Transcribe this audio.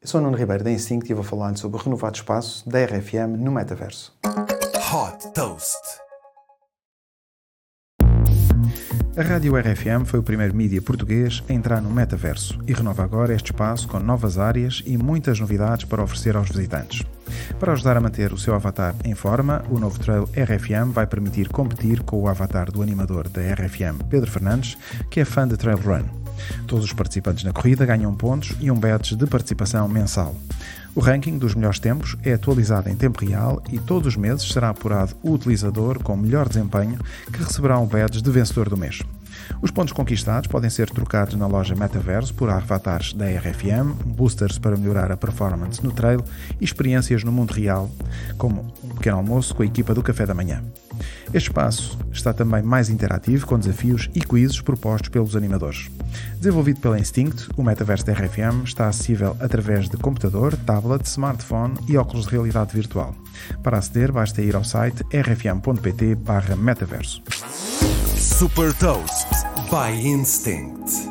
Eu sou o Nuno Ribeiro da Instinct e vou falar sobre o renovado espaço da RFM no metaverso. Hot Toast. A Rádio RFM foi o primeiro mídia português a entrar no metaverso e renova agora este espaço com novas áreas e muitas novidades para oferecer aos visitantes. Para ajudar a manter o seu avatar em forma, o novo trail RFM vai permitir competir com o avatar do animador da RFM, Pedro Fernandes, que é fã de trail run. Todos os participantes na corrida ganham pontos e um badge de participação mensal. O ranking dos melhores tempos é atualizado em tempo real e todos os meses será apurado o utilizador com melhor desempenho que receberá um badge de vencedor do mês. Os pontos conquistados podem ser trocados na loja Metaverso por avatares da RFM, boosters para melhorar a performance no trail e experiências no mundo real, como um pequeno almoço com a equipa do café da manhã. Este espaço está também mais interativo, com desafios e quizzes propostos pelos animadores. Desenvolvido pela Instinct, o metaverso da RFM está acessível através de computador, tablet, smartphone e óculos de realidade virtual. Para aceder, basta ir ao site rfm.pt/metaverso. Super Toast by Instinct.